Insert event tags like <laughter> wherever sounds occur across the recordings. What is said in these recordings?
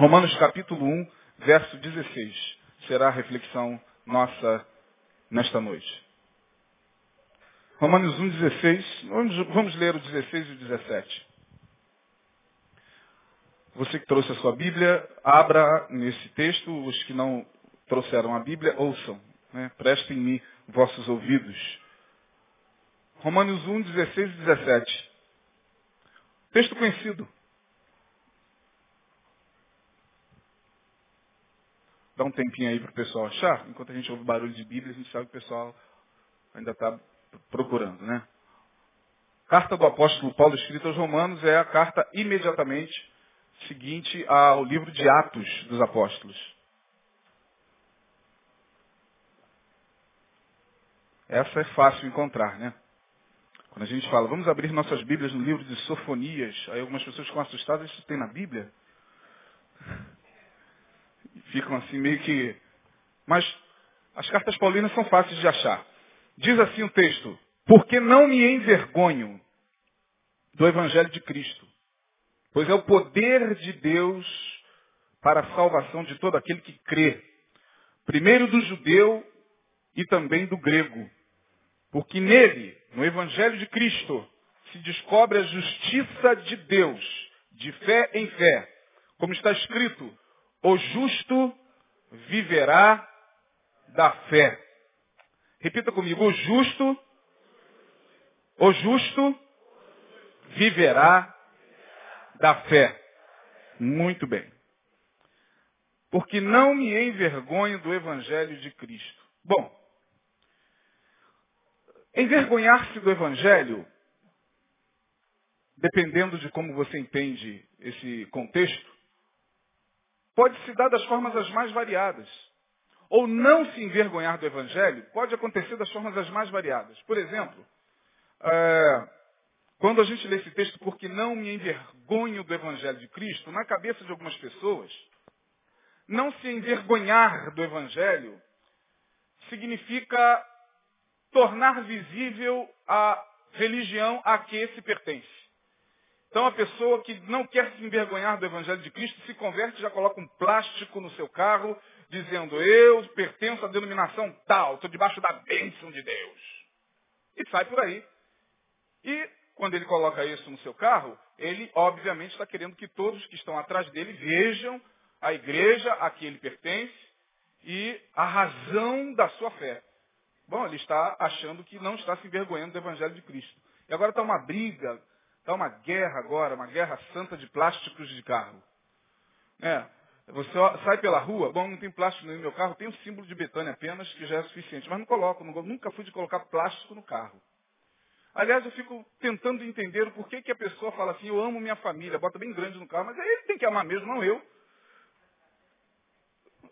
Romanos capítulo 1, verso 16. Será a reflexão nossa nesta noite. Romanos 1, 16. Vamos, vamos ler o 16 e o 17. Você que trouxe a sua Bíblia, abra nesse texto. Os que não trouxeram a Bíblia, ouçam. Né? Prestem-me vossos ouvidos. Romanos 1, 16 e 17. Texto conhecido. Dá um tempinho aí para o pessoal achar. Enquanto a gente ouve barulho de Bíblia, a gente sabe que o pessoal ainda está procurando, né? Carta do apóstolo Paulo escrita aos Romanos é a carta imediatamente seguinte ao livro de Atos dos Apóstolos. Essa é fácil encontrar, né? Quando a gente fala, vamos abrir nossas Bíblias no livro de Sofonias, aí algumas pessoas ficam assustadas, isso tem na Bíblia? Ficam assim meio que. Mas as cartas paulinas são fáceis de achar. Diz assim o texto: Porque não me envergonho do Evangelho de Cristo, pois é o poder de Deus para a salvação de todo aquele que crê, primeiro do judeu e também do grego. Porque nele, no Evangelho de Cristo, se descobre a justiça de Deus, de fé em fé. Como está escrito, o justo viverá da fé. Repita comigo, o justo, o justo viverá da fé. Muito bem. Porque não me envergonho do Evangelho de Cristo. Bom, envergonhar-se do Evangelho, dependendo de como você entende esse contexto, pode se dar das formas as mais variadas. Ou não se envergonhar do Evangelho pode acontecer das formas as mais variadas. Por exemplo, é, quando a gente lê esse texto, porque não me envergonho do Evangelho de Cristo, na cabeça de algumas pessoas, não se envergonhar do Evangelho significa tornar visível a religião a que se pertence. Então a pessoa que não quer se envergonhar do Evangelho de Cristo se converte e já coloca um plástico no seu carro, dizendo, eu pertenço à denominação tal, estou debaixo da bênção de Deus. E sai por aí. E quando ele coloca isso no seu carro, ele obviamente está querendo que todos que estão atrás dele vejam a igreja a que ele pertence e a razão da sua fé. Bom, ele está achando que não está se envergonhando do Evangelho de Cristo. E agora está uma briga Está uma guerra agora, uma guerra santa de plásticos de carro. É, você sai pela rua, bom, não tem plástico no meu carro, tem o símbolo de Betânia apenas, que já é suficiente. Mas não coloco, não, nunca fui de colocar plástico no carro. Aliás, eu fico tentando entender o porquê que a pessoa fala assim, eu amo minha família, bota bem grande no carro, mas aí ele tem que amar mesmo, não eu.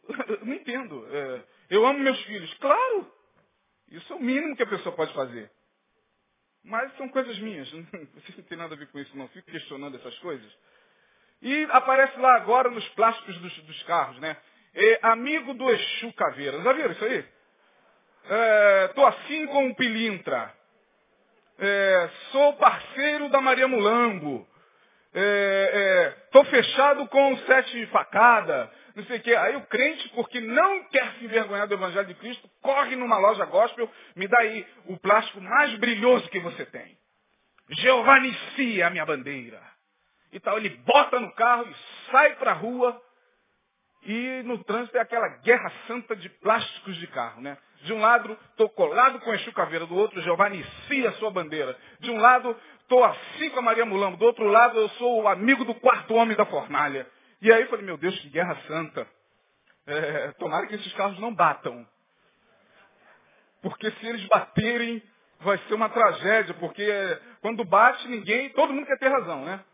<laughs> não entendo. É, eu amo meus filhos. Claro! Isso é o mínimo que a pessoa pode fazer. Mas são coisas minhas. Você <laughs> não tem nada a ver com isso, não. Fico questionando essas coisas. E aparece lá agora nos plásticos dos, dos carros, né? É, amigo do Exu Caveira. Já viram isso aí? É, assim com o Pilintra. É, sou parceiro da Maria Mulambo. É, é, fechado com o Sete Facada não sei o quê. Aí o crente, porque não quer se envergonhar do Evangelho de Cristo, corre numa loja gospel, me dá aí o plástico mais brilhoso que você tem. Jeová inicia a minha bandeira. E tal, ele bota no carro e sai para a rua. E no trânsito é aquela guerra santa de plásticos de carro, né? De um lado, estou colado com a Caveira, do outro, Jeová inicia a sua bandeira. De um lado, estou assim com a Maria Mulambo, do outro lado, eu sou o amigo do quarto homem da fornalha. E aí eu falei, meu Deus, que guerra santa. É, tomara que esses carros não batam. Porque se eles baterem, vai ser uma tragédia, porque quando bate ninguém, todo mundo quer ter razão, né?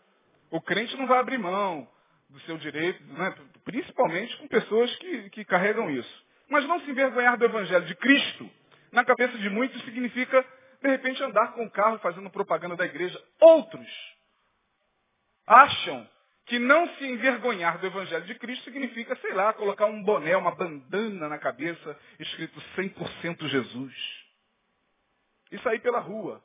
O crente não vai abrir mão do seu direito, né? principalmente com pessoas que, que carregam isso. Mas não se envergonhar do evangelho de Cristo, na cabeça de muitos significa, de repente, andar com o carro fazendo propaganda da igreja. Outros acham que não se envergonhar do Evangelho de Cristo significa, sei lá, colocar um boné, uma bandana na cabeça, escrito 100% Jesus. E sair pela rua.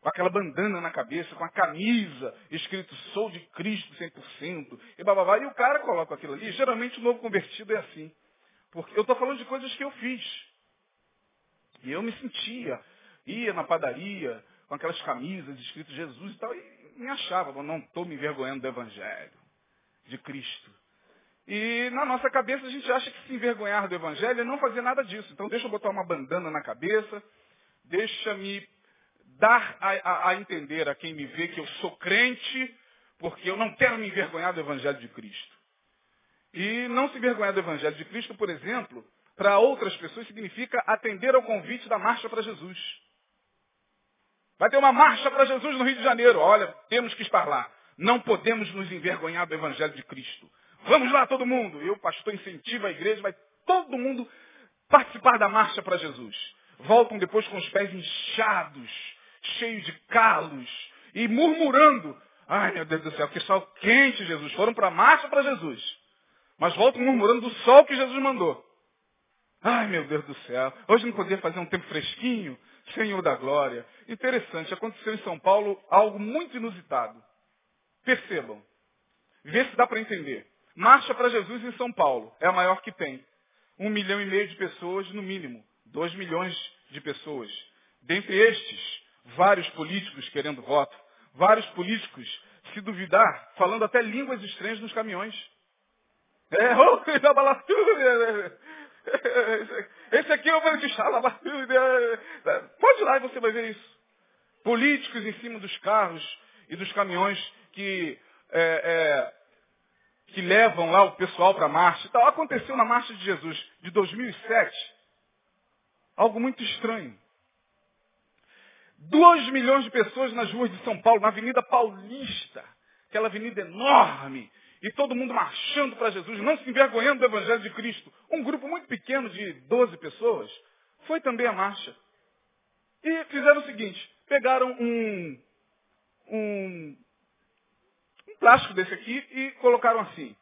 com aquela bandana na cabeça, com a camisa, escrito sou de Cristo 100%, e bababá, e o cara coloca aquilo ali. Geralmente o novo convertido é assim. Porque eu estou falando de coisas que eu fiz. E eu me sentia, ia na padaria, com aquelas camisas escrito Jesus e tal, e me achava, não estou me envergonhando do Evangelho, de Cristo. E na nossa cabeça a gente acha que se envergonhar do Evangelho é não fazer nada disso. Então deixa eu botar uma bandana na cabeça, deixa-me dar a, a, a, entender a quem me vê que eu sou crente, porque eu não quero me envergonhar do Evangelho de Cristo. E não se envergonhar do Evangelho de Cristo, por exemplo, para outras pessoas significa atender ao convite da marcha para Jesus. Vai ter uma marcha para Jesus no Rio de Janeiro. Olha, temos que estar lá. Não podemos nos envergonhar do Evangelho de Cristo. Vamos lá, todo mundo. E o pastor incentiva a igreja, vai todo mundo participar da marcha para Jesus. Voltam depois com os pés inchados, cheios de calos e murmurando. Ai, meu Deus do céu, que sol quente, Jesus. Foram para a marcha para Jesus. Mas voltam murmurando do sol que Jesus mandou. Ai, meu Deus do céu. Hoje não podia fazer um tempo fresquinho? Senhor da glória. Interessante, aconteceu em São Paulo algo muito inusitado. Percebam. Vê se dá para entender. Marcha para Jesus em São Paulo. É a maior que tem. Um milhão e meio de pessoas, no mínimo. Dois milhões de pessoas. Dentre estes, vários políticos querendo voto. Vários políticos, se duvidar, falando até línguas estranhas nos caminhões. É, <laughs> oh, <laughs> esse aqui é o Franciscala. Pode ir lá e você vai ver isso. Políticos em cima dos carros e dos caminhões que, é, é, que levam lá o pessoal para a marcha. Então, aconteceu na Marcha de Jesus de 2007 algo muito estranho. Dois milhões de pessoas nas ruas de São Paulo, na Avenida Paulista, aquela avenida enorme, e todo mundo marchando para Jesus, não se envergonhando do Evangelho de Cristo. Um grupo muito pequeno de 12 pessoas foi também a marcha. E fizeram o seguinte, pegaram um, um, um plástico desse aqui e colocaram assim.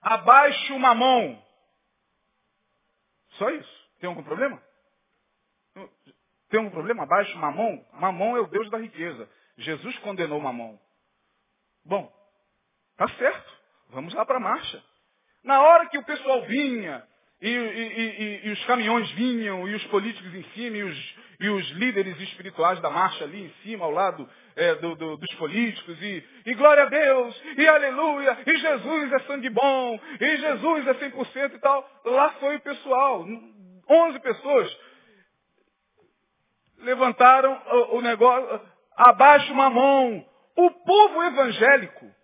Abaixo uma mão. Só isso. Tem algum problema? Tem algum problema? Abaixo mamão? Mamão é o Deus da riqueza. Jesus condenou mamão. Bom, Tá certo. Vamos lá para a marcha. Na hora que o pessoal vinha, e, e, e, e, os caminhões vinham, e os políticos em cima, e os, e os líderes espirituais da marcha ali em cima, ao lado é, do, do, dos políticos, e, glória a Deus, e aleluia, e Jesus é sangue bom, e Jesus é 100% e tal. Lá foi o pessoal, 11 pessoas levantaram o, o negócio, abaixo uma mão. O povo evangélico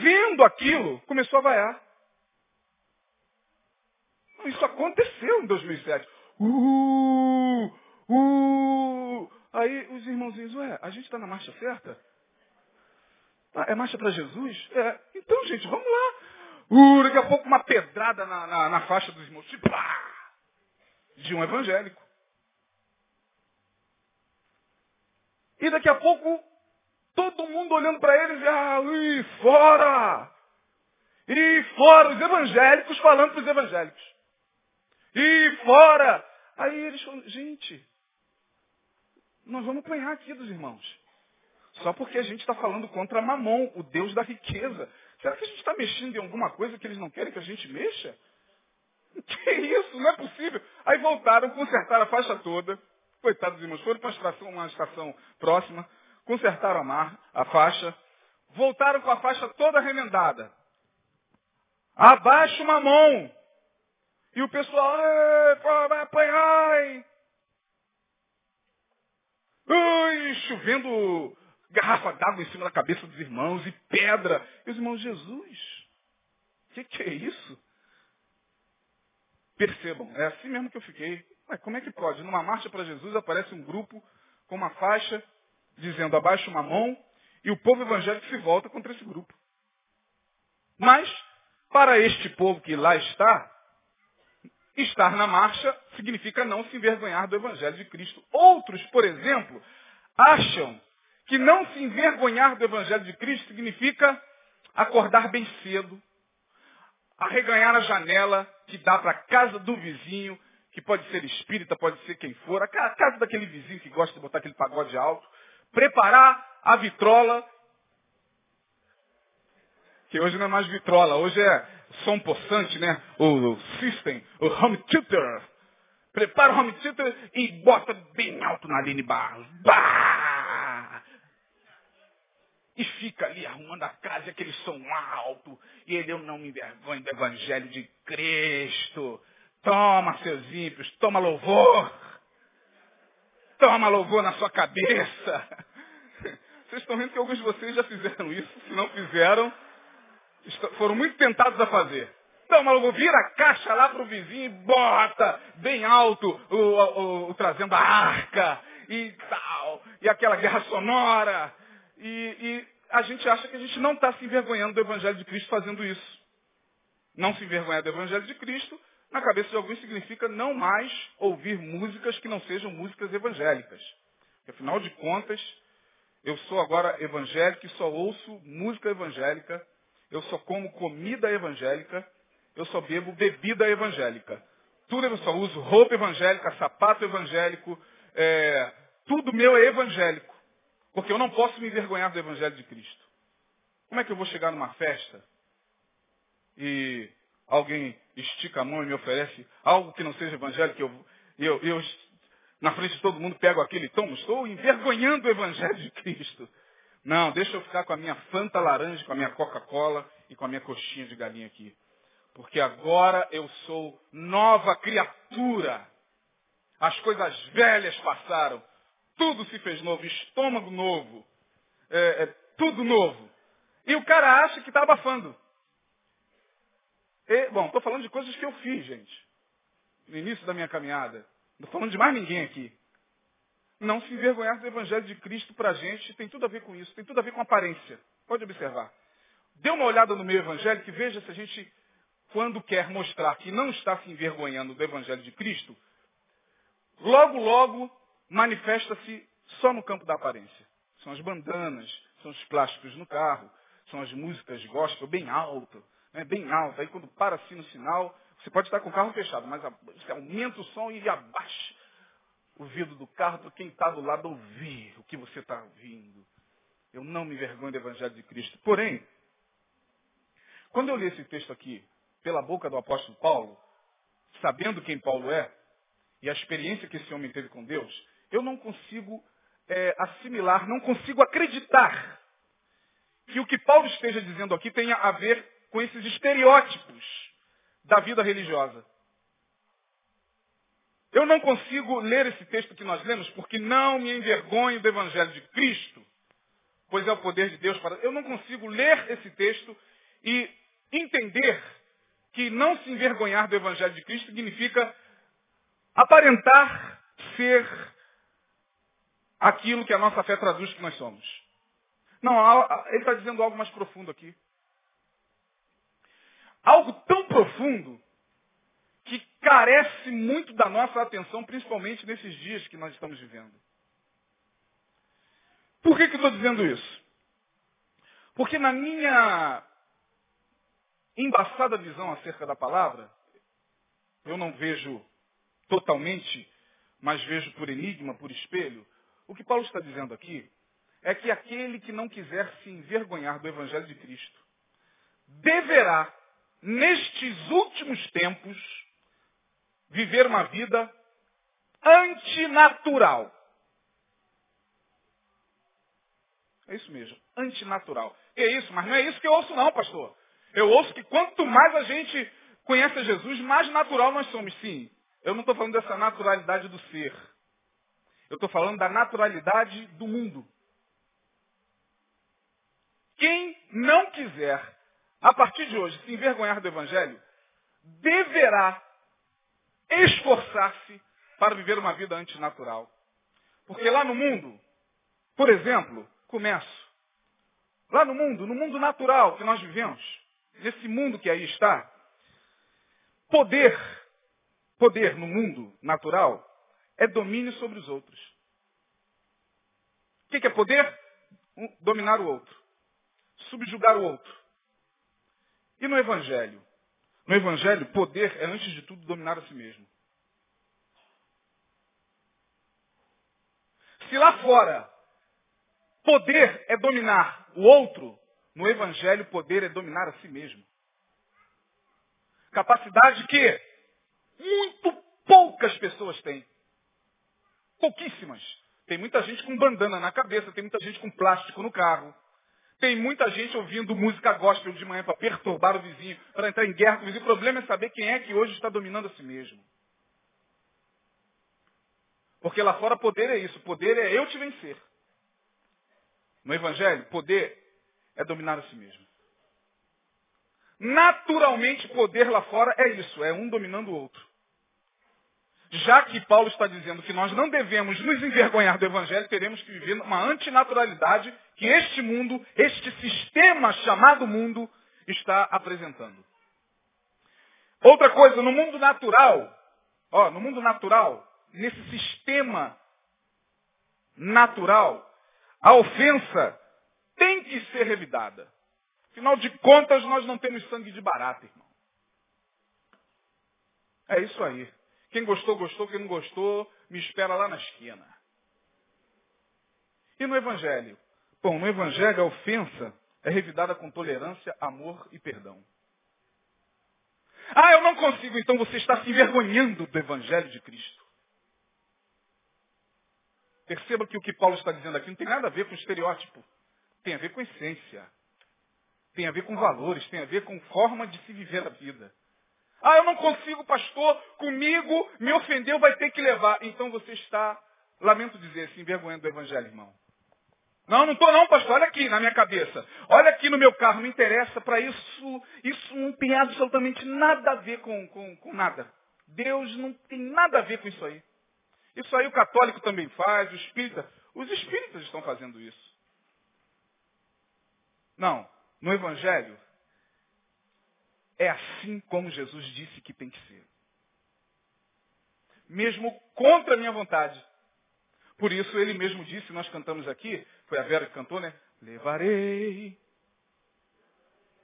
vendo aquilo, começou a vaiar. Isso aconteceu em 2007. Uh, uh. Aí os irmãozinhos, ué, a gente está na marcha certa? Ah, é marcha para Jesus? É. Então, gente, vamos lá. Uh, daqui a pouco uma pedrada na, na, na faixa dos irmãos. De um evangélico. E daqui a pouco Todo mundo olhando para eles, ah, e fora! E fora, os evangélicos falando para os evangélicos. E fora! Aí eles falam, gente, nós vamos apanhar aqui dos irmãos. Só porque a gente está falando contra Mamon, o Deus da riqueza. Será que a gente está mexendo em alguma coisa que eles não querem que a gente mexa? <laughs> Que isso? Não é possível. Aí voltaram, consertaram a faixa toda. Coitados dos irmãos, foram para uma estação próxima consertaram a, mar, a faixa, voltaram com a faixa toda remendada. Abaixa uma mão. E o pessoal, vai apanhar? Ui, chovendo garrafa d'água em cima da cabeça dos irmãos e pedra. E os irmãos, Jesus, o que, que é isso? Percebam, é assim mesmo que eu fiquei. Como é que pode? Numa marcha para Jesus aparece um grupo com uma faixa dizendo abaixo uma mão, e o povo evangélico se volta contra esse grupo. Mas, para este povo que lá está, estar na marcha significa não se envergonhar do Evangelho de Cristo. Outros, por exemplo, acham que não se envergonhar do Evangelho de Cristo significa acordar bem cedo, arreganhar a janela que dá para a casa do vizinho que pode ser espírita, pode ser quem for, a casa daquele vizinho que gosta de botar aquele pagode alto, preparar a vitrola, que hoje não é mais vitrola, hoje é som possante, né? O system, o home theater. Prepara o home theater e bota bem alto na Aline Barros. Bah! E fica ali arrumando a casa, aquele som alto. E ele, eu não me envergonho do Evangelho de Cristo. Toma, seus ímpios, toma louvor. Toma louvor na sua cabeça. Vocês estão vendo que alguns de vocês já fizeram isso. Se não fizeram, foram muito tentados a fazer. Então, maluco, vira a caixa lá pro vizinho e bota bem alto o, o, o, trazendo a arca e tal. E aquela guerra sonora. E, e a gente acha que a gente não está se envergonhando do Evangelho de Cristo fazendo isso. Não se envergonhar do Evangelho de Cristo, na cabeça de alguns significa não mais ouvir músicas que não sejam músicas evangélicas. Porque, afinal de contas, eu sou agora evangélico e só ouço música evangélica eu só como comida evangélica, eu só bebo bebida evangélica. Tudo eu só uso roupa evangélica, sapato evangélico, é, tudo meu é evangélico. Porque eu não posso me envergonhar do Evangelho de Cristo. Como é que eu vou chegar numa festa e alguém estica a mão e me oferece algo que não seja evangélico, eu, eu, eu na frente de todo mundo pego aquele tom, estou envergonhando o Evangelho de Cristo. Não, deixa eu ficar com a minha Fanta laranja, com a minha Coca-Cola e com a minha coxinha de galinha aqui. Porque agora eu sou nova criatura. As coisas velhas passaram. Tudo se fez novo, estômago novo. É, é, tudo novo. E o cara acha que está abafando. E, bom, estou falando de coisas que eu fiz, gente. No início da minha caminhada. Não estou falando de mais ninguém aqui. Não se envergonhar do Evangelho de Cristo para a gente tem tudo a ver com isso, tem tudo a ver com aparência. Pode observar. Dê uma olhada no meio evangélico e veja se a gente, quando quer mostrar que não está se envergonhando do Evangelho de Cristo, logo, logo manifesta-se só no campo da aparência. São as bandanas, são os plásticos no carro, são as músicas gospel bem alto, né, bem alto. Aí quando para assim no sinal, você pode estar com o carro fechado, mas você aumenta o som e abaixa o vidro do carro para quem está do lado ouvir o que você está ouvindo. Eu não me envergonho do Evangelho de Cristo. Porém, quando eu li esse texto aqui, pela boca do apóstolo Paulo, sabendo quem Paulo é, e a experiência que esse homem teve com Deus, eu não consigo é, assimilar, não consigo acreditar que o que Paulo esteja dizendo aqui tenha a ver com esses estereótipos da vida religiosa. Eu não consigo ler esse texto que nós lemos porque não me envergonho do Evangelho de Cristo, pois é o poder de Deus para. Eu não consigo ler esse texto e entender que não se envergonhar do Evangelho de Cristo significa aparentar ser aquilo que a nossa fé traduz que nós somos. Não, ele está dizendo algo mais profundo aqui. Algo tão profundo que carece muito da nossa atenção, principalmente nesses dias que nós estamos vivendo. Por que, que estou dizendo isso? Porque na minha embaçada visão acerca da palavra, eu não vejo totalmente, mas vejo por enigma, por espelho. O que Paulo está dizendo aqui é que aquele que não quiser se envergonhar do Evangelho de Cristo deverá, nestes últimos tempos, viver uma vida antinatural. É isso mesmo, antinatural. E é isso, mas não é isso que eu ouço não, pastor. Eu ouço que quanto mais a gente conhece Jesus, mais natural nós somos. Sim, eu não estou falando dessa naturalidade do ser. Eu estou falando da naturalidade do mundo. Quem não quiser, a partir de hoje, se envergonhar do Evangelho, deverá esforçar-se para viver uma vida antinatural. Porque lá no mundo, por exemplo, começo. Lá no mundo, no mundo natural que nós vivemos, nesse mundo que aí está, poder, poder no mundo natural é domínio sobre os outros. O que é poder? Dominar o outro. Subjugar o outro. E no Evangelho? No Evangelho, poder é, antes de tudo, dominar a si mesmo. Se lá fora, poder é dominar o outro, no Evangelho, poder é dominar a si mesmo. Capacidade que muito poucas pessoas têm. Pouquíssimas. Tem muita gente com bandana na cabeça, tem muita gente com plástico no carro, tem muita gente ouvindo música gospel de manhã para perturbar o vizinho, para entrar em guerra com o vizinho. O problema é saber quem é que hoje está dominando a si mesmo. Porque lá fora poder é isso. Poder é eu te vencer. No Evangelho, poder é dominar a si mesmo. Naturalmente, poder lá fora é isso. É um dominando o outro. Já que Paulo está dizendo que nós não devemos nos envergonhar do Evangelho, teremos que viver uma antinaturalidade que este mundo, este sistema chamado mundo, está apresentando. Outra coisa, no mundo natural, ó, no mundo natural, nesse sistema natural, a ofensa tem que ser revidada. Afinal de contas, nós não temos sangue de barata, irmão. É isso aí. Quem gostou, gostou. Quem não gostou, me espera lá na esquina. E no Evangelho? Bom, no Evangelho a ofensa é revidada com tolerância, amor e perdão. Ah, eu não consigo, então você está se envergonhando do Evangelho de Cristo. Perceba que o que Paulo está dizendo aqui não tem nada a ver com estereótipo. Tem a ver com essência. Tem a ver com valores, tem a ver com forma de se viver a vida. Ah, eu não consigo, pastor, comigo me ofendeu, vai ter que levar. Então você está, lamento dizer, se envergonhando do evangelho, irmão. Não, não estou não, pastor. Olha aqui na minha cabeça. Olha aqui no meu carro. Não interessa para isso. Isso não tem absolutamente nada a ver com, com, com nada. Deus não tem nada a ver com isso aí. Isso aí o católico também faz, o espírita. Os espíritas estão fazendo isso. Não. No Evangelho, é assim como Jesus disse que tem que ser. Mesmo contra a minha vontade. Por isso ele mesmo disse, nós cantamos aqui, foi a Vera que cantou, né? Levarei.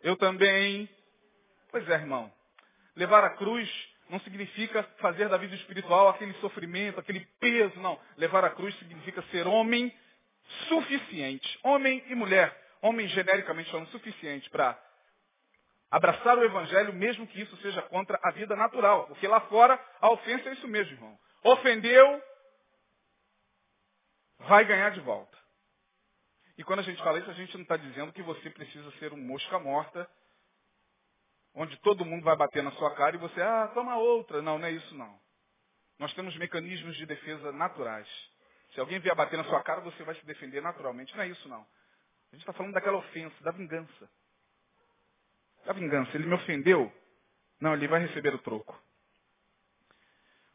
Eu também. Pois é, irmão. Levar a cruz não significa fazer da vida espiritual aquele sofrimento, aquele peso, não. Levar a cruz significa ser homem suficiente. Homem e mulher. Homem genericamente falando suficiente para abraçar o evangelho, mesmo que isso seja contra a vida natural. Porque lá fora a ofensa é isso mesmo, irmão. Ofendeu, vai ganhar de volta. E quando a gente fala isso, a gente não está dizendo que você precisa ser um mosca morta, onde todo mundo vai bater na sua cara e você, ah, toma outra. Não, não é isso não. Nós temos mecanismos de defesa naturais. Se alguém vier bater na sua cara, você vai se defender naturalmente. Não é isso não. A gente está falando daquela ofensa, da vingança a vingança. Ele me ofendeu. Não, ele vai receber o troco.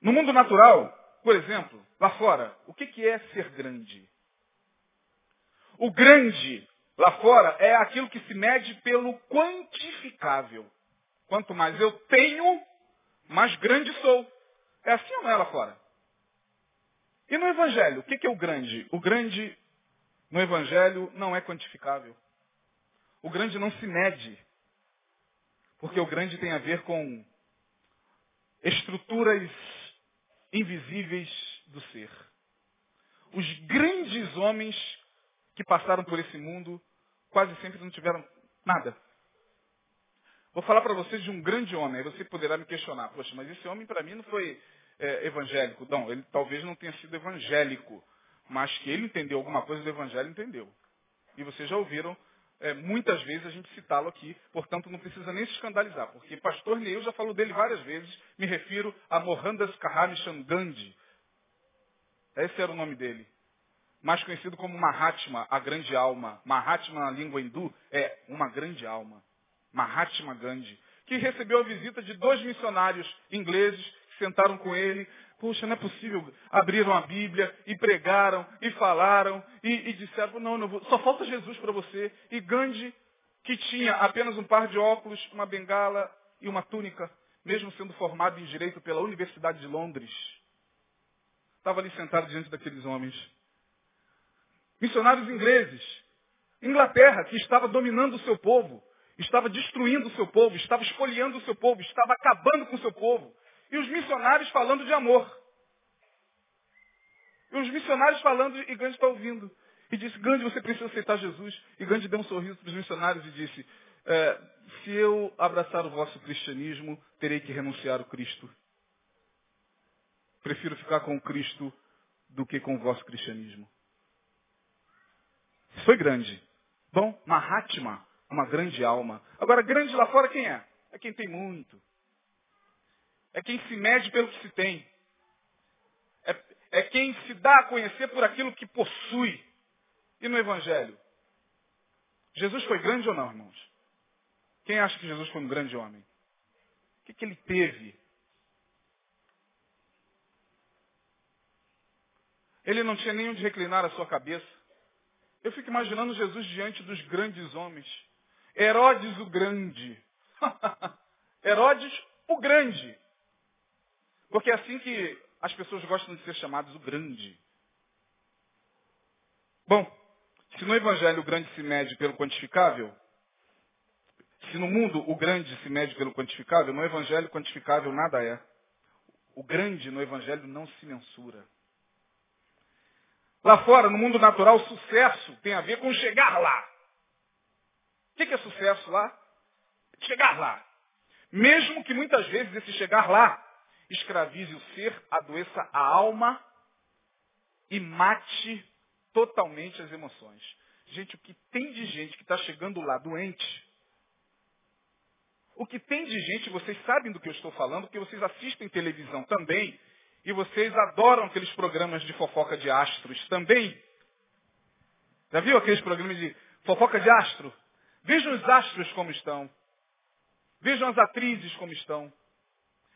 No mundo natural, por exemplo, lá fora, o que, que é ser grande? O grande lá fora é aquilo que se mede pelo quantificável. Quanto mais eu tenho, mais grande sou. É assim ou não é lá fora? E no Evangelho, o que, que é o grande? O grande no Evangelho não é quantificável. O grande não se mede. Porque o grande tem a ver com estruturas invisíveis do ser. Os grandes homens que passaram por esse mundo quase sempre não tiveram nada. Vou falar para vocês de um grande homem, aí você poderá me questionar, poxa, mas esse homem para mim não foi é, evangélico. Não, ele talvez não tenha sido evangélico, mas que ele entendeu alguma coisa do evangelho, entendeu. E vocês já ouviram é, muitas vezes a gente citá-lo aqui, portanto não precisa nem se escandalizar, porque pastor Neil já falou dele várias vezes, me refiro a Mohandas Karamchand Gandhi. Esse era o nome dele. Mais conhecido como Mahatma, a grande alma. Mahatma na língua hindu é uma grande alma. Mahatma Gandhi. Que recebeu a visita de dois missionários ingleses que sentaram com ele Puxa, não é possível. Abriram a Bíblia e pregaram e falaram e, e disseram, não, não vou, só falta Jesus para você. E Gandhi, que tinha apenas um par de óculos, uma bengala e uma túnica, mesmo sendo formado em Direito pela Universidade de Londres, estava ali sentado diante daqueles homens. Missionários ingleses, Inglaterra, que estava dominando o seu povo, estava destruindo o seu povo, estava espoliando o seu povo, estava acabando com o seu povo e os missionários falando de amor. E os missionários falando e Gandhi está ouvindo. E disse, Gandhi, você precisa aceitar Jesus. E Gandhi deu um sorriso para os missionários e disse, é, se eu abraçar o vosso cristianismo, terei que renunciar ao Cristo. Prefiro ficar com o Cristo do que com o vosso cristianismo. Foi grande. Bom, Mahatma, uma grande alma. Agora, grande lá fora quem é? É quem tem muito. É quem se mede pelo que se tem. É, é quem se dá a conhecer por aquilo que possui. E no Evangelho? Jesus foi grande ou não, irmãos? Quem acha que Jesus foi um grande homem? O que, que ele teve? Ele não tinha nem onde reclinar a sua cabeça. Eu fico imaginando Jesus diante dos grandes homens. Herodes o Grande. <laughs> Herodes o Grande. Porque é assim que as pessoas gostam de ser chamadas o Grande. Bom, se no Evangelho o grande se mede pelo quantificável, se no mundo o grande se mede pelo quantificável, no Evangelho quantificável nada é. O grande no Evangelho não se mensura. Lá fora, no mundo natural, sucesso tem a ver com chegar lá. O que é sucesso lá? Chegar lá. Mesmo que muitas vezes esse chegar lá escravize o ser, adoeça a alma e mate totalmente as emoções. Gente, o que tem de gente que está chegando lá doente, o que tem de gente, vocês sabem do que eu estou falando, porque vocês assistem televisão também, e vocês adoram aqueles programas de fofoca de astros também. Já viu aqueles programas de fofoca de astro? Vejam os astros como estão. Vejam as atrizes como estão.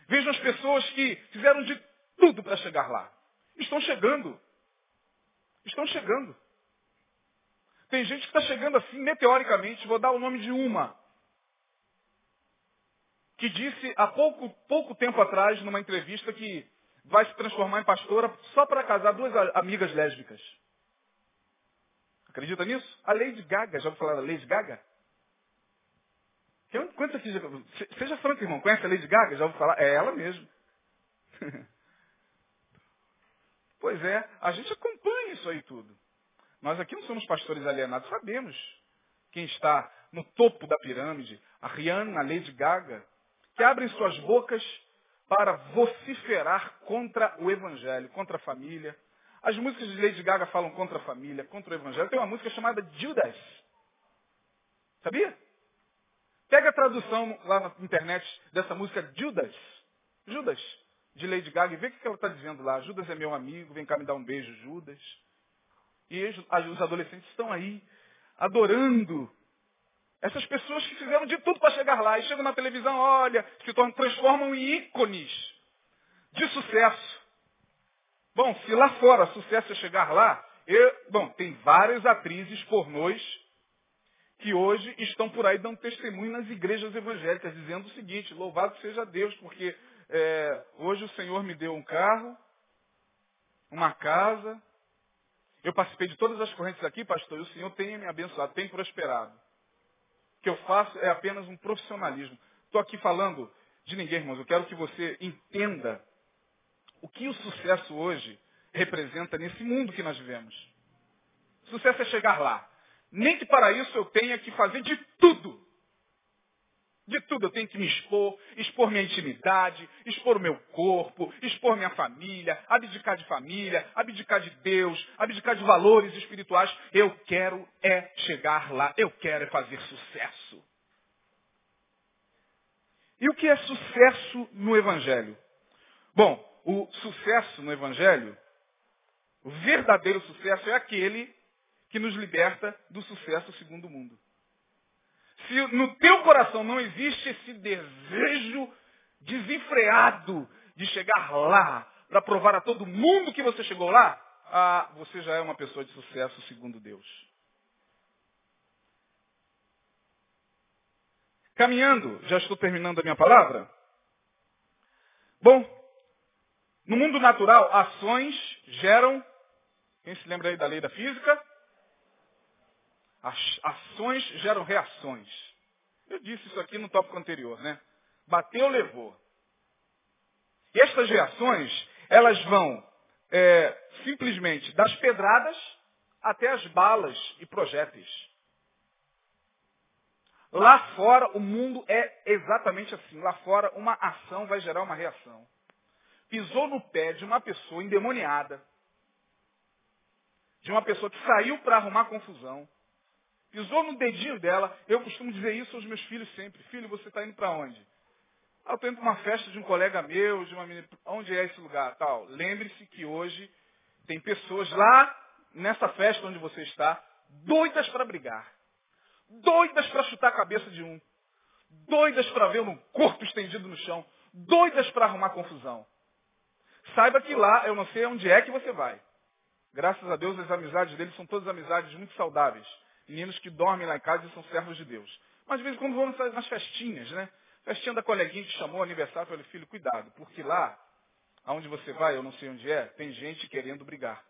Vejam as pessoas que fizeram de tudo para chegar lá. Estão chegando. Estão chegando. Tem gente que está chegando assim meteoricamente. Vou dar o nome de uma. Que disse há pouco, pouco tempo atrás, numa entrevista, que vai se transformar em pastora só para casar duas amigas lésbicas. Acredita nisso? A Lady Gaga, já ouviu falar da Lady Gaga? Quantos aqui já... Seja franco, irmão. Conhece a Lady Gaga? Já ouviu falar? É ela mesmo. <laughs> pois é, a gente acompanha isso aí tudo. Nós aqui não somos pastores alienados, sabemos quem está no topo da pirâmide, a Rihanna, a Lady Gaga, que abrem suas bocas para vociferar contra o Evangelho, contra a família. As músicas de Lady Gaga falam contra a família, contra o Evangelho. Tem uma música chamada Judas. Sabia? Pega a tradução lá na internet dessa música Judas. Judas, de Lady Gaga, e vê o que ela está dizendo lá. Judas é meu amigo, vem cá me dar um beijo, Judas. E os adolescentes estão aí, adorando essas pessoas que fizeram de tudo para chegar lá. E chegam na televisão, olha, se transformam em ícones de sucesso. Bom, se lá fora sucesso é chegar lá, eu, bom, tem várias atrizes pornôs que hoje estão por aí dando testemunho nas igrejas evangélicas, dizendo o seguinte, louvado seja Deus, porque é, hoje o Senhor me deu um carro, uma casa, eu participei de todas as correntes aqui, pastor, e o Senhor tem me abençoado, tem prosperado que eu faço é apenas um profissionalismo. Estou aqui falando de ninguém, irmãos. Eu quero que você entenda o que o sucesso hoje representa nesse mundo que nós vivemos. Sucesso é chegar lá. Nem que para isso eu tenha que fazer de tudo de tudo eu tenho que me expor, expor minha intimidade, expor o meu corpo, expor minha família, abdicar de família, abdicar de Deus, abdicar de valores espirituais. Eu quero é chegar lá, eu quero é fazer sucesso. E o que é sucesso no Evangelho? Bom, o sucesso no Evangelho, o verdadeiro sucesso é aquele que nos liberta do sucesso segundo o mundo. Se no teu coração não existe esse desejo desenfreado de chegar lá, para provar a todo mundo que você chegou lá, ah, você já é uma pessoa de sucesso segundo Deus. Caminhando, já estou terminando a minha palavra. Bom, no mundo natural, ações geram. Quem se lembra aí da lei da física? As ações geram reações. Eu disse isso aqui no tópico anterior, né? Bateu, levou. E estas reações, elas vão é, simplesmente das pedradas até as balas e projéteis. Lá fora, o mundo é exatamente assim. Lá fora, uma ação vai gerar uma reação. Pisou no pé de uma pessoa endemoniada, de uma pessoa que saiu para arrumar confusão, pisou no dedinho dela. Eu costumo dizer isso aos meus filhos sempre. Filho, você está indo para onde? Ah, eu estou indo para uma festa de um colega meu, de uma menina. Onde é esse lugar? Tal. Lembre-se que hoje tem pessoas lá nessa festa onde você está, doidas para brigar. Doidas para chutar a cabeça de um. Doidas para ver um corpo estendido no chão. Doidas para arrumar confusão. Saiba que lá, eu não sei onde é que você vai. Graças a Deus, as amizades deles são todas amizades muito saudáveis. Meninos que dormem lá em casa e são servos de Deus. Mas de vez em quando vão nas festinhas, né? Festinha da coleguinha que chamou aniversário, falei, filho, cuidado, porque lá, aonde você vai, eu não sei onde é, tem gente querendo brigar.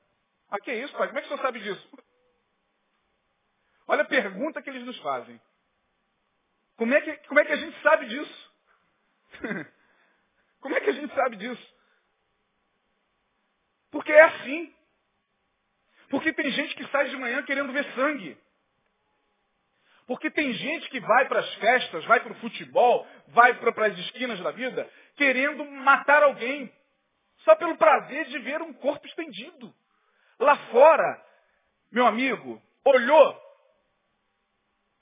Ah, que isso, pai? Como é que o senhor sabe disso? Olha a pergunta que eles nos fazem. Como é que, como é que a gente sabe disso? <laughs> como é que a gente sabe disso? Porque é assim. Porque tem gente que sai de manhã querendo ver sangue. Porque tem gente que vai para as festas, vai para o futebol, vai para as esquinas da vida, querendo matar alguém. Só pelo prazer de ver um corpo estendido. Lá fora, meu amigo, olhou.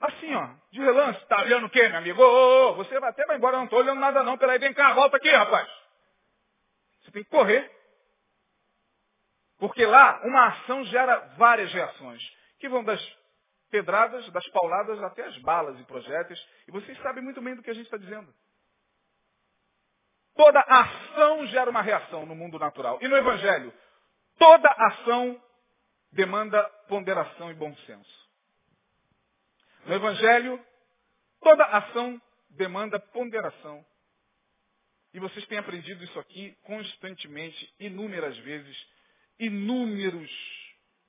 Assim, ó, de relance. Tá olhando o quê, meu amigo? Ô, ô, você vai até vai embora, não estou olhando nada não. Peraí, vem cá, volta aqui, rapaz. Você tem que correr. Porque lá, uma ação gera várias reações, que vão das pedradas, das pauladas até as balas e projéteis. E vocês sabem muito bem do que a gente está dizendo. Toda ação gera uma reação no mundo natural. E no Evangelho, toda ação demanda ponderação e bom senso. No Evangelho, toda ação demanda ponderação. E vocês têm aprendido isso aqui constantemente, inúmeras vezes, inúmeros,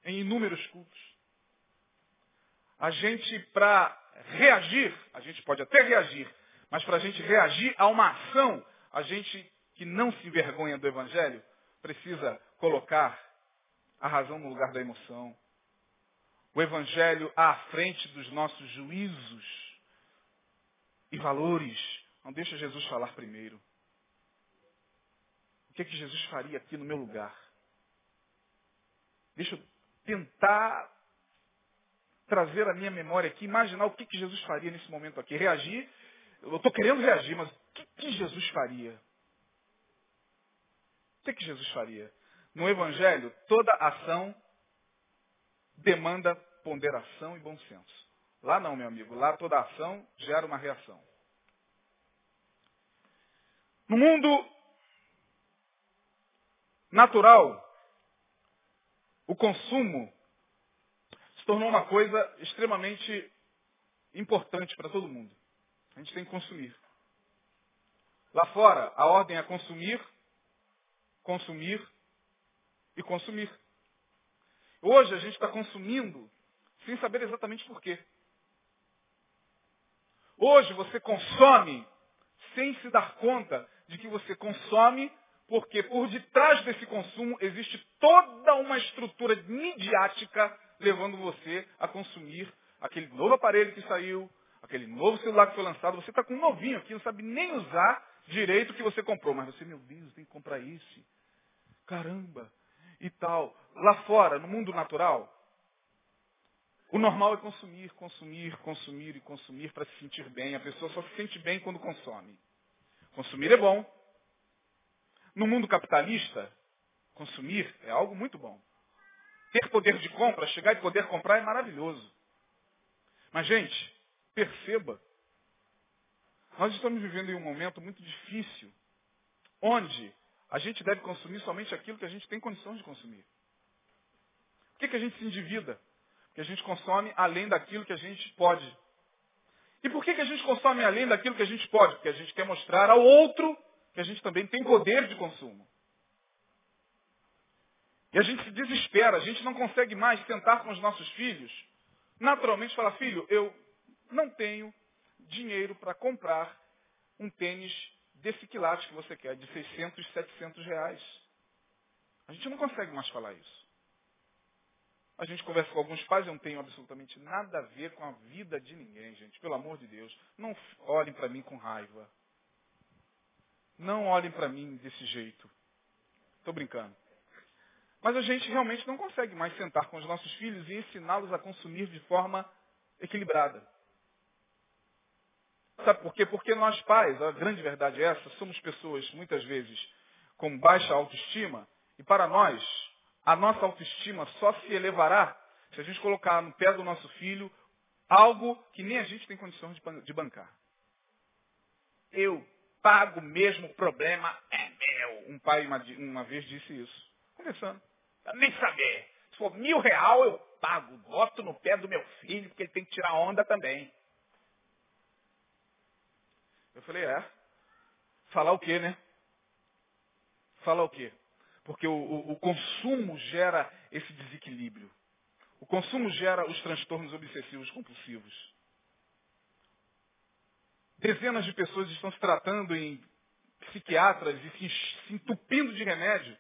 em inúmeros cultos. A gente, para reagir, a gente pode até reagir, mas para a gente reagir a uma ação, a gente que não se envergonha do Evangelho, precisa colocar a razão no lugar da emoção. O Evangelho à frente dos nossos juízos e valores. Não deixa Jesus falar primeiro. O que, é que Jesus faria aqui no meu lugar? Deixa eu tentar trazer a minha memória aqui, imaginar o que, que Jesus faria nesse momento aqui. Reagir, eu estou querendo reagir, mas o que, que Jesus faria? O que, que Jesus faria? No Evangelho, toda ação demanda ponderação e bom senso. Lá não, meu amigo. Lá toda ação gera uma reação. No mundo natural, o consumo se tornou uma coisa extremamente importante para todo mundo. A gente tem que consumir. Lá fora, a ordem é consumir, consumir e consumir. Hoje a gente está consumindo sem saber exatamente por quê. Hoje você consome sem se dar conta de que você consome porque por detrás desse consumo existe toda uma estrutura midiática levando você a consumir aquele novo aparelho que saiu, aquele novo celular que foi lançado. Você está com um novinho aqui, não sabe nem usar direito o que você comprou. Mas você, meu Deus, tem que comprar esse. Caramba. E tal. Lá fora, no mundo natural, o normal é consumir, consumir, consumir e consumir para se sentir bem. A pessoa só se sente bem quando consome. Consumir é bom. No mundo capitalista, consumir é algo muito bom. Ter poder de compra, chegar e poder comprar é maravilhoso. Mas, gente, perceba, nós estamos vivendo em um momento muito difícil, onde a gente deve consumir somente aquilo que a gente tem condição de consumir. Por que, que a gente se endivida? Porque a gente consome além daquilo que a gente pode. E por que, que a gente consome além daquilo que a gente pode? Porque a gente quer mostrar ao outro que a gente também tem poder de consumo. E a gente se desespera, a gente não consegue mais sentar com os nossos filhos, naturalmente falar, filho, eu não tenho dinheiro para comprar um tênis desse quilate que você quer, de 600, 700 reais. A gente não consegue mais falar isso. A gente conversa com alguns pais, eu não tenho absolutamente nada a ver com a vida de ninguém, gente. Pelo amor de Deus. Não olhem para mim com raiva. Não olhem para mim desse jeito. Estou brincando. Mas a gente realmente não consegue mais sentar com os nossos filhos e ensiná-los a consumir de forma equilibrada. Sabe por quê? Porque nós pais, a grande verdade é essa, somos pessoas muitas vezes com baixa autoestima e para nós a nossa autoestima só se elevará se a gente colocar no pé do nosso filho algo que nem a gente tem condições de bancar. Eu pago mesmo, o problema é meu. Um pai uma, vez disse isso, conversando. Nem saber. Se for mil real, eu pago, boto no pé do meu filho, porque ele tem que tirar onda também. Eu falei, é. Falar o quê, né? Falar o quê? Porque o, o, o consumo gera esse desequilíbrio. O consumo gera os transtornos obsessivos compulsivos. Dezenas de pessoas estão se tratando em psiquiatras e se, se entupindo de remédio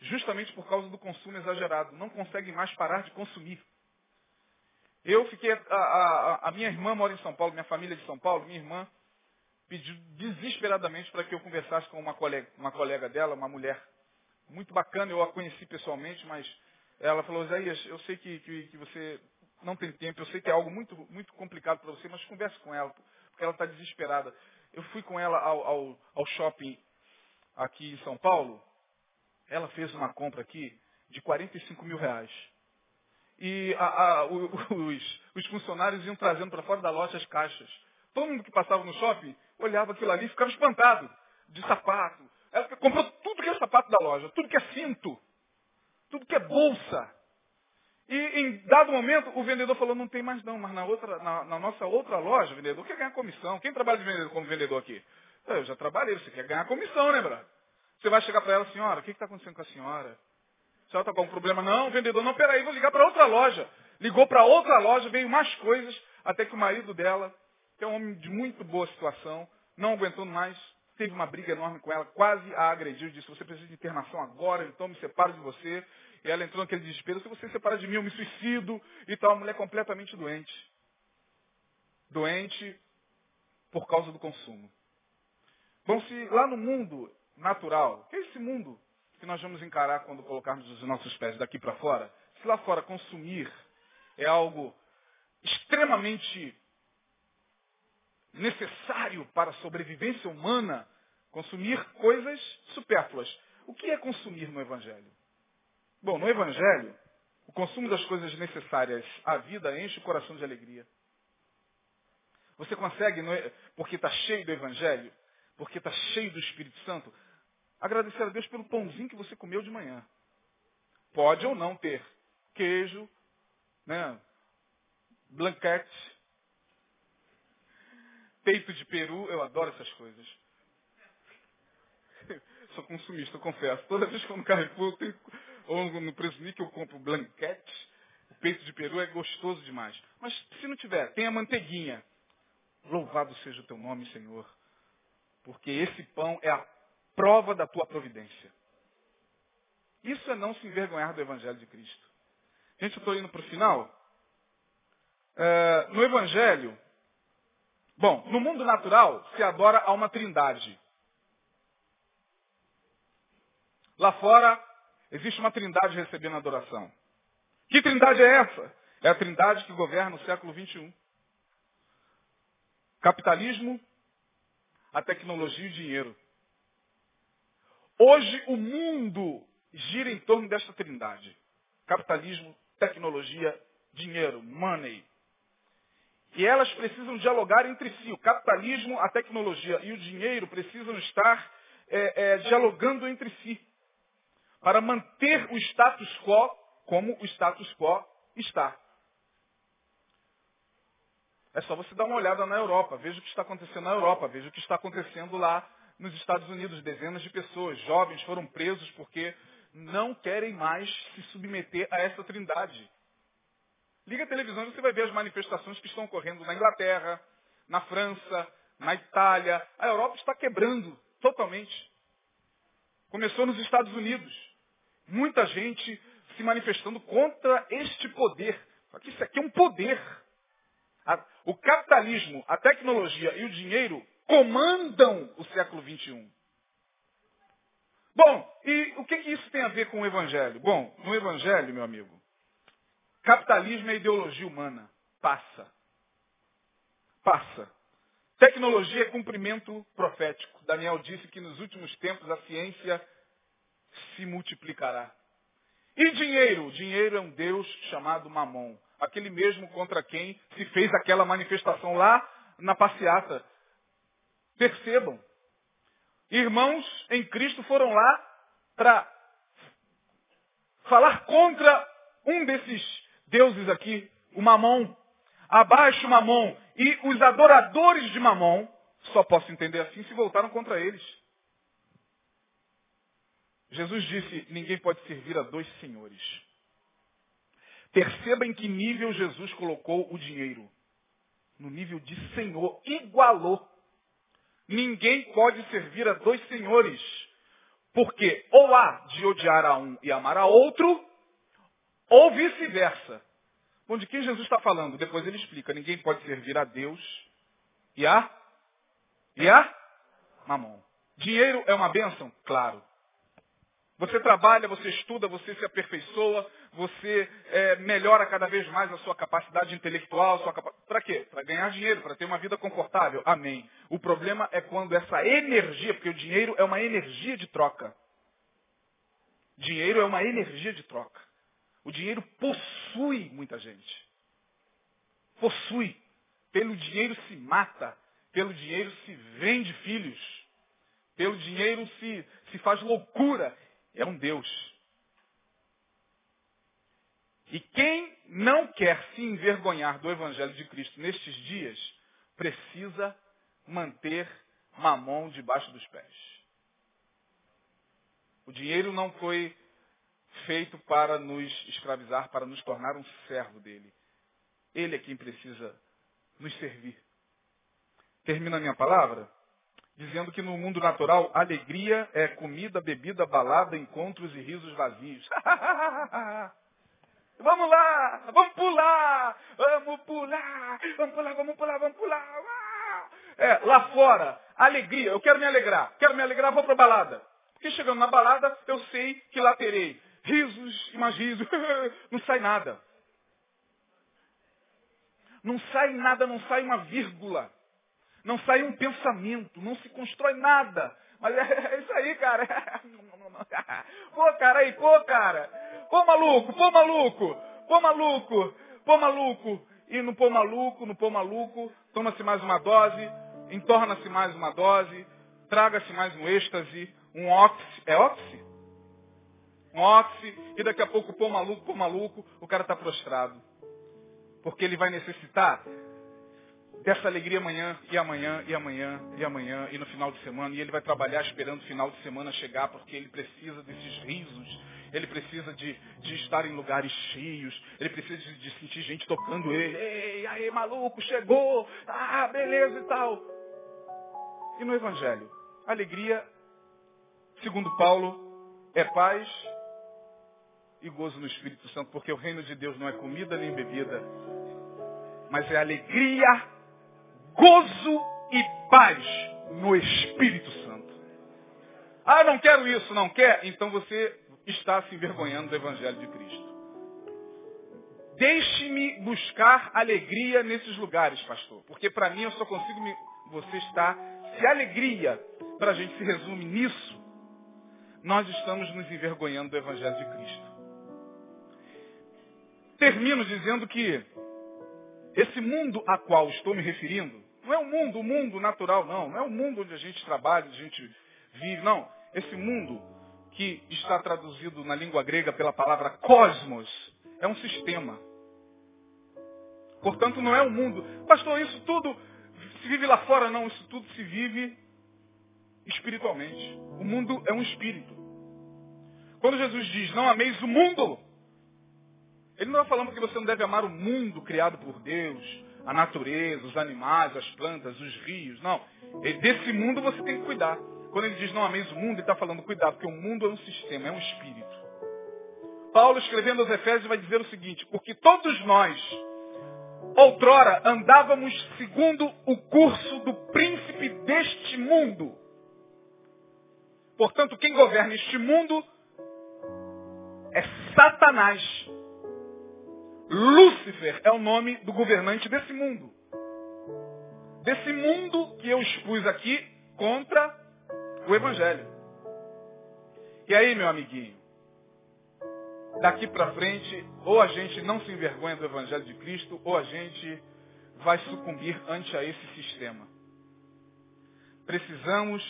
justamente por causa do consumo exagerado. Não conseguem mais parar de consumir. Eu fiquei. A, a, a, minha irmã mora em São Paulo, minha família é de São Paulo, minha irmã pediu desesperadamente para que eu conversasse com uma colega, uma colega dela, uma mulher muito bacana, eu a conheci pessoalmente, mas ela falou, Isaías, eu sei que, que, que você não tem tempo, eu sei que é algo muito, muito complicado para você, mas converse com ela, porque ela está desesperada. Eu fui com ela ao, ao, ao shopping aqui em São Paulo, ela fez uma compra aqui de 45 mil reais. E a, a, <laughs> os, os, funcionários iam trazendo para fora da loja as caixas. Todo mundo que passava no shopping olhava aquilo ali e ficava espantado. De sapato. Ela comprou tudo que é sapato da loja, tudo que é cinto, tudo que é bolsa. E em dado momento o vendedor falou, não tem mais não, mas na, outra, na, na nossa outra loja, vendedor quer ganhar comissão. Quem trabalha de vendedor, como vendedor aqui? Eu já trabalhei, você quer ganhar comissão, né, brother? Você vai chegar para ela, senhora, o que está acontecendo com a senhora? A senhora está com algum problema? Não, vendedor, não, peraí, vou ligar para outra loja. Ligou para outra loja, veio mais coisas, até que o marido dela, que é um homem de muito boa situação, não aguentou mais, teve uma briga enorme com ela, quase a agrediu, disse, você precisa de internação agora, então me separo de você. E ela entrou naquele desespero, se você separa de mim, eu me suicido e tal. A mulher completamente doente. Doente por causa do consumo. Bom, se lá no mundo natural, que é esse mundo que nós vamos encarar quando colocarmos os nossos pés daqui para fora, se lá fora consumir é algo extremamente necessário para a sobrevivência humana, consumir coisas supérfluas. O que é consumir no Evangelho? Bom, no Evangelho, o consumo das coisas necessárias à vida enche o coração de alegria. Você consegue, porque está cheio do Evangelho, porque está cheio do Espírito Santo, agradecer a Deus pelo pãozinho que você comeu de manhã. Pode ou não ter queijo, né, blanquete, peito de peru, eu adoro essas coisas. <laughs> Sou consumista, eu confesso. Toda vez que eu no Carrefour, tenho, ou no Presunique eu compro blanquete, o peito de peru é gostoso demais. Mas se não tiver, tem a manteiguinha. Louvado seja o teu nome, Senhor. Porque esse pão é a prova da tua providência. Isso é não se envergonhar do Evangelho de Cristo. Gente, eu estou indo para o final. É, no Evangelho, Bom, no mundo natural se adora a uma trindade. Lá fora existe uma trindade recebendo adoração. Que trindade é essa? É a trindade que governa o século XXI. Capitalismo, a tecnologia e o dinheiro. Hoje o mundo gira em torno desta trindade. Capitalismo, tecnologia, dinheiro, money. E elas precisam dialogar entre si. O capitalismo, a tecnologia e o dinheiro precisam estar é, é, dialogando entre si. Para manter o status quo como o status quo está. É só você dar uma olhada na Europa. Veja o que está acontecendo na Europa. Veja o que está acontecendo lá nos Estados Unidos. Dezenas de pessoas, jovens, foram presos porque não querem mais se submeter a essa trindade. Liga a televisão e você vai ver as manifestações que estão ocorrendo na Inglaterra, na França, na Itália. A Europa está quebrando totalmente. Começou nos Estados Unidos. Muita gente se manifestando contra este poder. Só que isso aqui é um poder. O capitalismo, a tecnologia e o dinheiro comandam o século XXI. Bom, e o que, que isso tem a ver com o Evangelho? Bom, no Evangelho, meu amigo, capitalismo é ideologia humana. Passa. Passa. Tecnologia é cumprimento profético. Daniel disse que nos últimos tempos a ciência se multiplicará. E dinheiro? Dinheiro é um Deus chamado Mamon. Aquele mesmo contra quem se fez aquela manifestação lá na passeata. Percebam. Irmãos em Cristo foram lá para falar contra um desses deuses aqui, o Mamon. Abaixo Mamon. E os adoradores de Mamon, só posso entender assim, se voltaram contra eles. Jesus disse, ninguém pode servir a dois senhores. Perceba em que nível Jesus colocou o dinheiro. No nível de senhor. Igualou. Ninguém pode servir a dois senhores. Porque ou há de odiar a um e amar a outro, ou vice-versa. Bom, de quem Jesus está falando? Depois ele explica. Ninguém pode servir a Deus e a, e a mamon. Dinheiro é uma bênção? Claro. Você trabalha, você estuda, você se aperfeiçoa, você é, melhora cada vez mais a sua capacidade intelectual. Sua capa... Para quê? Para ganhar dinheiro, para ter uma vida confortável. Amém. O problema é quando essa energia, porque o dinheiro é uma energia de troca. Dinheiro é uma energia de troca. O dinheiro possui muita gente. Possui. Pelo dinheiro se mata. Pelo dinheiro se vende filhos. Pelo dinheiro se, se faz loucura é um Deus. E quem não quer se envergonhar do Evangelho de Cristo nestes dias, precisa manter mamão debaixo dos pés. O dinheiro não foi feito para nos escravizar, para nos tornar um servo dele. Ele é quem precisa nos servir. Termina a minha palavra dizendo que no mundo natural, alegria é comida, bebida, balada, encontros e risos vazios. <laughs> vamos lá, vamos pular, vamos pular, vamos pular, vamos pular, vamos pular. É, lá fora, alegria, eu quero me alegrar, quero me alegrar, vou para balada. Porque chegando na balada, eu sei que lá terei risos e mais risos. <laughs> não sai nada. Não sai nada, não sai uma vírgula. Não sai um pensamento, não se constrói nada. Mas é, é isso aí, cara. <laughs> Pô, cara, aí, pô, cara. Pô, maluco, pô, maluco, pô, maluco, pô, maluco. E no pô maluco, no pô maluco, toma-se mais uma dose, entorna-se mais uma dose, traga-se mais um êxtase, um óxido. É óxido? Um óxido, e daqui a pouco pô maluco, pô maluco, o cara está prostrado. Porque ele vai necessitar dessa alegria amanhã e amanhã e amanhã e amanhã e no final de semana. E ele vai trabalhar esperando o final de semana chegar porque ele precisa desses risos. Ele precisa de, de estar em lugares cheios. Ele precisa de, de sentir gente tocando ele. Ei, aí maluco, chegou. Ah, beleza e tal. E no Evangelho? Alegria, segundo Paulo, é paz e gozo no Espírito Santo, porque o reino de Deus não é comida nem bebida, mas é alegria gozo e paz no Espírito Santo. Ah, não quero isso, não quer? Então você está se envergonhando do Evangelho de Cristo. Deixe-me buscar alegria nesses lugares, pastor. Porque para mim eu só consigo me... Você está... Se alegria para a gente se resume nisso, nós estamos nos envergonhando do Evangelho de Cristo. Termino dizendo que esse mundo a qual estou me referindo não é o mundo, o mundo natural, não. Não é o mundo onde a gente trabalha, onde a gente vive, não. Esse mundo que está traduzido na língua grega pela palavra cosmos é um sistema. Portanto, não é o mundo. Pastor, isso tudo se vive lá fora, não. Isso tudo se vive espiritualmente. O mundo é um espírito. Quando Jesus diz, não ameis o mundo, ele não está falando que você não deve amar o mundo criado por Deus, a natureza, os animais, as plantas, os rios. Não. Desse mundo você tem que cuidar. Quando ele diz não ameis o mundo, ele está falando cuidado, porque o mundo é um sistema, é um espírito. Paulo, escrevendo aos Efésios, vai dizer o seguinte, porque todos nós, outrora, andávamos segundo o curso do príncipe deste mundo. Portanto, quem governa este mundo é Satanás. Lúcifer é o nome do governante desse mundo. Desse mundo que eu expus aqui contra o Evangelho. E aí, meu amiguinho? Daqui para frente, ou a gente não se envergonha do Evangelho de Cristo, ou a gente vai sucumbir ante a esse sistema. Precisamos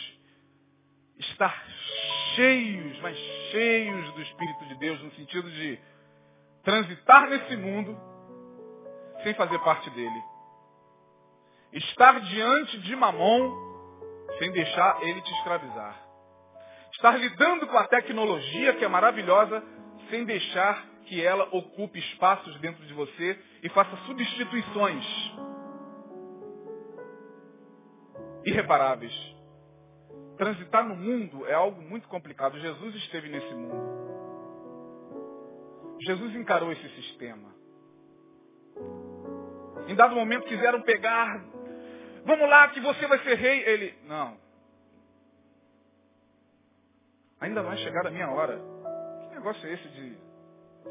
estar cheios, mas cheios do Espírito de Deus, no sentido de transitar nesse mundo sem fazer parte dele. Estar diante de Mamon sem deixar ele te escravizar. Estar lidando com a tecnologia que é maravilhosa sem deixar que ela ocupe espaços dentro de você e faça substituições irreparáveis. Transitar no mundo é algo muito complicado. Jesus esteve nesse mundo. Jesus encarou esse sistema. Em dado momento quiseram pegar, vamos lá que você vai ser rei. Ele, não. Ainda vai chegar a minha hora. Que negócio é esse de,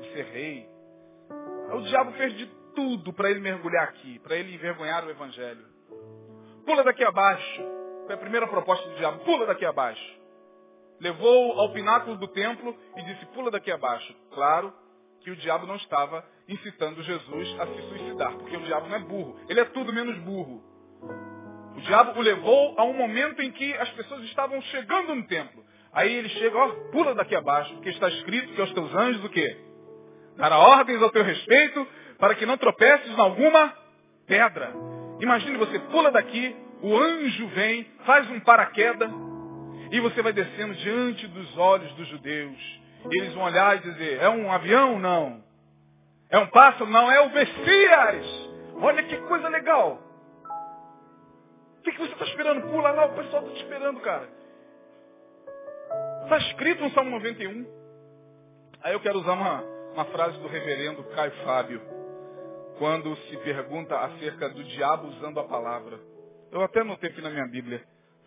de ser rei? O diabo fez de tudo para ele mergulhar aqui, para ele envergonhar o evangelho. Pula daqui abaixo. Foi a primeira proposta do diabo. Pula daqui abaixo. Levou ao pináculo do templo e disse, pula daqui abaixo. Claro, que o diabo não estava incitando Jesus a se suicidar, porque o diabo não é burro, ele é tudo menos burro. O diabo o levou a um momento em que as pessoas estavam chegando no templo. Aí ele chega, ó, pula daqui abaixo, porque está escrito que aos teus anjos o quê? Dará ordens ao teu respeito para que não tropeces em alguma pedra. Imagine você pula daqui, o anjo vem, faz um paraquedas e você vai descendo diante dos olhos dos judeus eles vão olhar e dizer, é um avião? Não. É um pássaro? Não, é o Messias. Olha que coisa legal. O que, que você está esperando? Pula lá, o pessoal está te esperando, cara. Está escrito no Salmo 91. Aí eu quero usar uma, uma frase do reverendo Caio Fábio, quando se pergunta acerca do diabo usando a palavra. Eu até anotei aqui na minha Bíblia.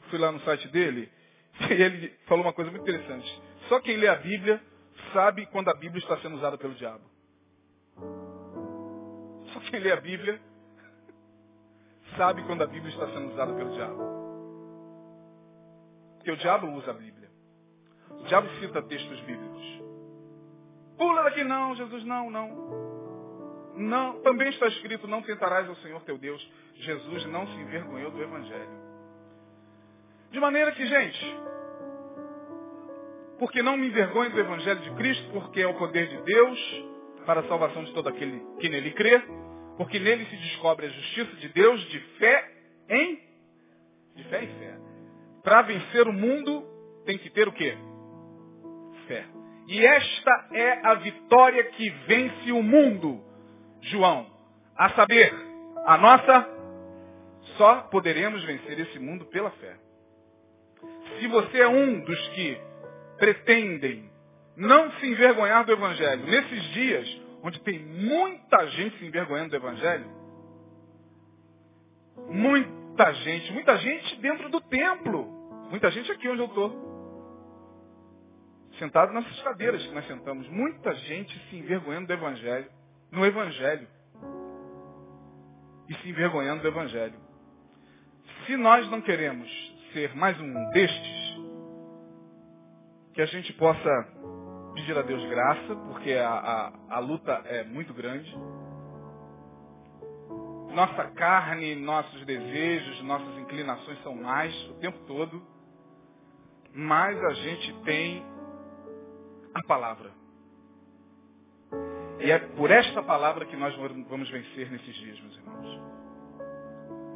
Fui lá no site dele <laughs> e ele falou uma coisa muito interessante. Só quem lê a Bíblia sabe quando a Bíblia está sendo usada pelo diabo. Só quem lê a Bíblia sabe quando a Bíblia está sendo usada pelo diabo. Porque o diabo usa a Bíblia. O diabo cita textos bíblicos. Pula daqui não, Jesus, não, não. Não, também está escrito, não tentarás ao Senhor teu Deus. Jesus não se envergonhou do Evangelho. De maneira que, gente, porque não me envergonho do Evangelho de Cristo, porque é o poder de Deus para a salvação de todo aquele que nele crê, porque nele se descobre a justiça de Deus de fé em de fé em fé. Para vencer o mundo tem que ter o quê? Fé. E esta é a vitória que vence o mundo, João. A saber, a nossa só poderemos vencer esse mundo pela fé. Se você é um dos que pretendem não se envergonhar do Evangelho, nesses dias onde tem muita gente se envergonhando do Evangelho, muita gente, muita gente dentro do templo, muita gente aqui onde eu estou, sentado nessas cadeiras que nós sentamos, muita gente se envergonhando do Evangelho, no Evangelho, e se envergonhando do Evangelho. Se nós não queremos ser mais um destes, que a gente possa pedir a Deus graça, porque a, a, a luta é muito grande. Nossa carne, nossos desejos, nossas inclinações são mais o tempo todo, mas a gente tem a palavra. E é por esta palavra que nós vamos vencer nesses dias, meus irmãos.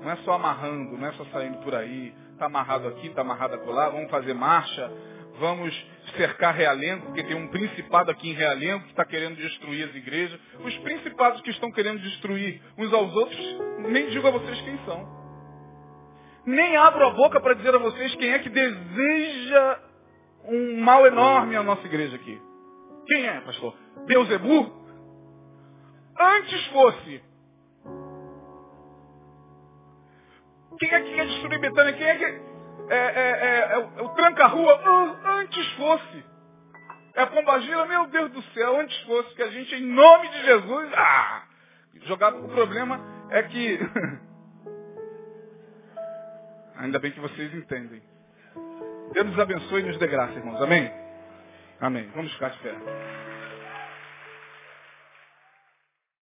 Não é só amarrando, não é só saindo por aí, está amarrado aqui, está amarrado acolá, vamos fazer marcha, vamos cercar Realengo, porque tem um principado aqui em Realengo que está querendo destruir as igrejas. Os principados que estão querendo destruir uns aos outros, nem digo a vocês quem são. Nem abro a boca para dizer a vocês quem é que deseja um mal enorme à nossa igreja aqui. Quem é, pastor? Beuzebu, antes fosse. Quem é que quer destruir Betânia? Quem é que. É, é, é, é o, é tranca-rua? Antes fosse. É a Pombagila, meu Deus do céu, antes fosse que a gente, em nome de Jesus, ah, jogado. O problema é que. <laughs> Ainda bem que vocês entendem. Deus nos abençoe e nos dê graça, irmãos. Amém? Amém. Vamos ficar de pé.